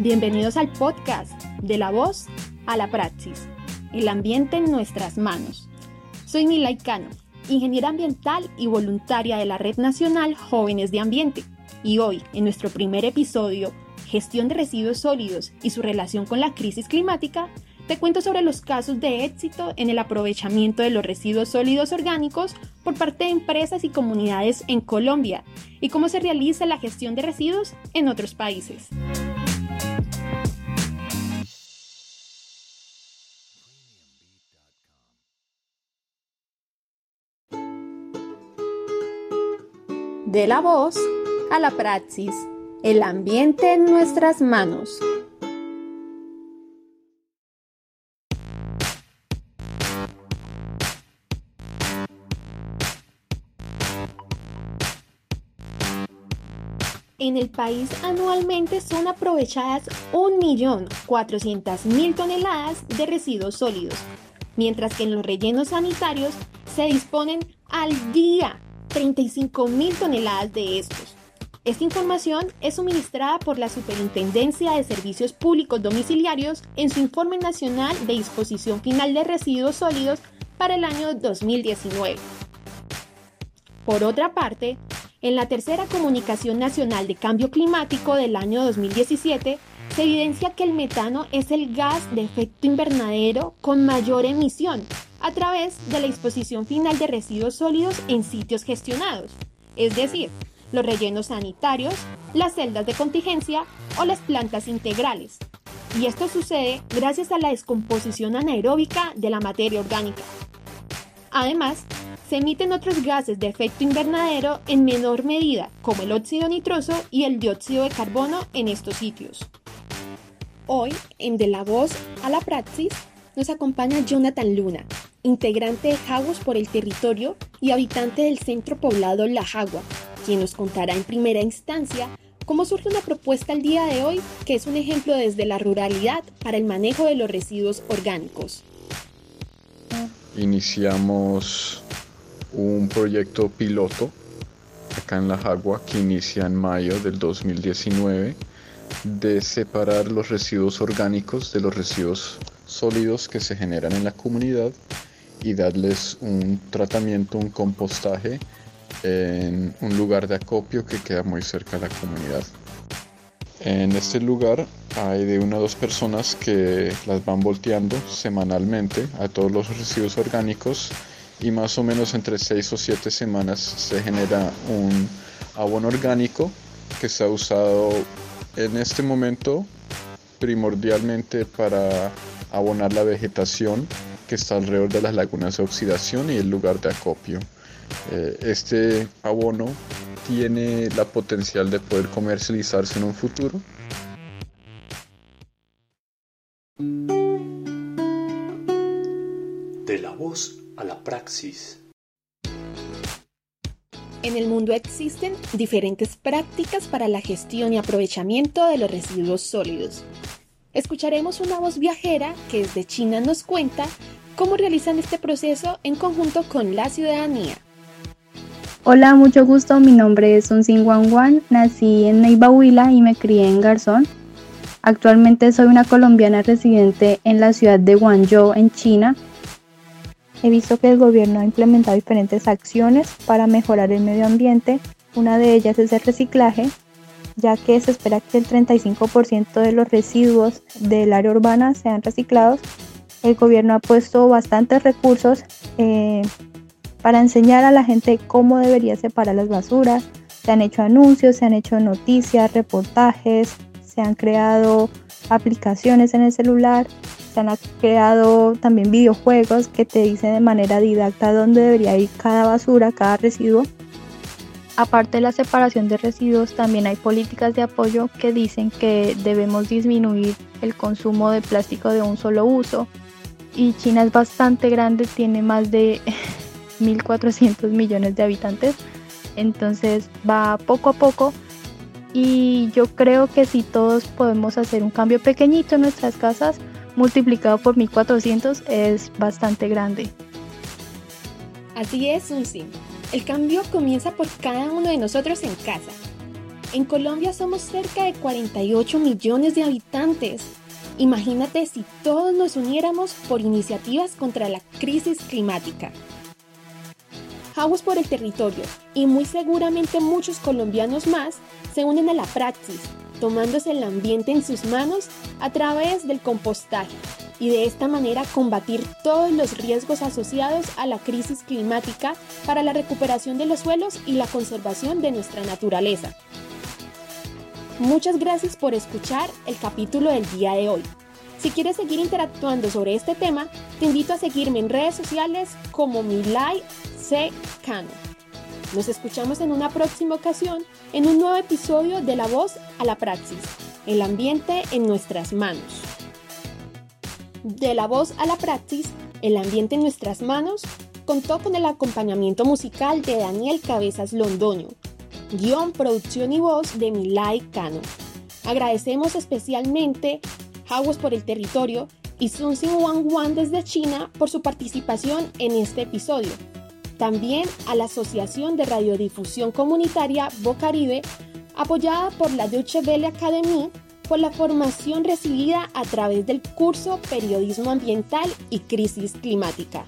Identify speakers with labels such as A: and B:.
A: Bienvenidos al podcast de la voz a la praxis, el ambiente en nuestras manos. Soy Nilay Cano, ingeniera ambiental y voluntaria de la Red Nacional Jóvenes de Ambiente, y hoy, en nuestro primer episodio, Gestión de Residuos Sólidos y su relación con la crisis climática, te cuento sobre los casos de éxito en el aprovechamiento de los residuos sólidos orgánicos por parte de empresas y comunidades en Colombia y cómo se realiza la gestión de residuos en otros países. De la voz a la praxis, el ambiente en nuestras manos. En el país anualmente son aprovechadas 1.400.000 toneladas de residuos sólidos, mientras que en los rellenos sanitarios se disponen al día 35 mil toneladas de estos. Esta información es suministrada por la Superintendencia de Servicios Públicos Domiciliarios en su Informe Nacional de Disposición Final de Residuos Sólidos para el año 2019. Por otra parte, en la tercera Comunicación Nacional de Cambio Climático del año 2017, se evidencia que el metano es el gas de efecto invernadero con mayor emisión a través de la disposición final de residuos sólidos en sitios gestionados, es decir, los rellenos sanitarios, las celdas de contingencia o las plantas integrales. Y esto sucede gracias a la descomposición anaeróbica de la materia orgánica. Además, se emiten otros gases de efecto invernadero en menor medida, como el óxido nitroso y el dióxido de carbono en estos sitios. Hoy, en De la Voz a la Praxis, nos acompaña Jonathan Luna, integrante de Jaguas por el territorio y habitante del centro poblado La Jagua, quien nos contará en primera instancia cómo surge una propuesta el día de hoy que es un ejemplo desde la ruralidad para el manejo de los residuos orgánicos.
B: Iniciamos un proyecto piloto acá en La Jagua que inicia en mayo del 2019 de separar los residuos orgánicos de los residuos sólidos que se generan en la comunidad y darles un tratamiento, un compostaje en un lugar de acopio que queda muy cerca de la comunidad. En este lugar hay de una o dos personas que las van volteando semanalmente a todos los residuos orgánicos y más o menos entre 6 o 7 semanas se genera un abono orgánico que se ha usado en este momento primordialmente para abonar la vegetación que está alrededor de las lagunas de oxidación y el lugar de acopio. Eh, este abono tiene la potencial de poder comercializarse en un futuro.
C: A la praxis.
A: En el mundo existen diferentes prácticas para la gestión y aprovechamiento de los residuos sólidos. Escucharemos una voz viajera que desde China nos cuenta cómo realizan este proceso en conjunto con la ciudadanía.
D: Hola, mucho gusto. Mi nombre es Sun Wan Wan. Nací en Neibahuila y me crié en Garzón. Actualmente soy una colombiana residente en la ciudad de Guangzhou, en China. He visto que el gobierno ha implementado diferentes acciones para mejorar el medio ambiente. Una de ellas es el reciclaje, ya que se espera que el 35% de los residuos del área urbana sean reciclados el gobierno ha puesto bastantes recursos eh, para enseñar a la gente cómo debería separar las basuras. Se han hecho anuncios, se han hecho noticias, reportajes, se han creado aplicaciones en el celular, se han creado también videojuegos que te dicen de manera didacta dónde debería ir cada basura, cada residuo. Aparte de la separación de residuos, también hay políticas de apoyo que dicen que debemos disminuir el consumo de plástico de un solo uso, y China es bastante grande, tiene más de 1.400 millones de habitantes, entonces va poco a poco. Y yo creo que si todos podemos hacer un cambio pequeñito en nuestras casas, multiplicado por 1.400 es bastante grande.
A: Así es, Susi. El cambio comienza por cada uno de nosotros en casa. En Colombia somos cerca de 48 millones de habitantes. Imagínate si todos nos uniéramos por iniciativas contra la crisis climática. Aguas por el territorio y muy seguramente muchos colombianos más se unen a la praxis, tomándose el ambiente en sus manos a través del compostaje y de esta manera combatir todos los riesgos asociados a la crisis climática para la recuperación de los suelos y la conservación de nuestra naturaleza. Muchas gracias por escuchar el capítulo del día de hoy. Si quieres seguir interactuando sobre este tema, te invito a seguirme en redes sociales como Milay C. Cano. Nos escuchamos en una próxima ocasión en un nuevo episodio de La Voz a la Praxis, el ambiente en nuestras manos. De La Voz a la Praxis, el ambiente en nuestras manos, contó con el acompañamiento musical de Daniel Cabezas Londoño, guion, producción y voz de Milay Cano. Agradecemos especialmente Aguas por el Territorio y Sun Wang Wan desde China por su participación en este episodio. También a la Asociación de Radiodifusión Comunitaria Bocaribe, apoyada por la Deutsche Welle Academy por la formación recibida a través del curso Periodismo Ambiental y Crisis Climática.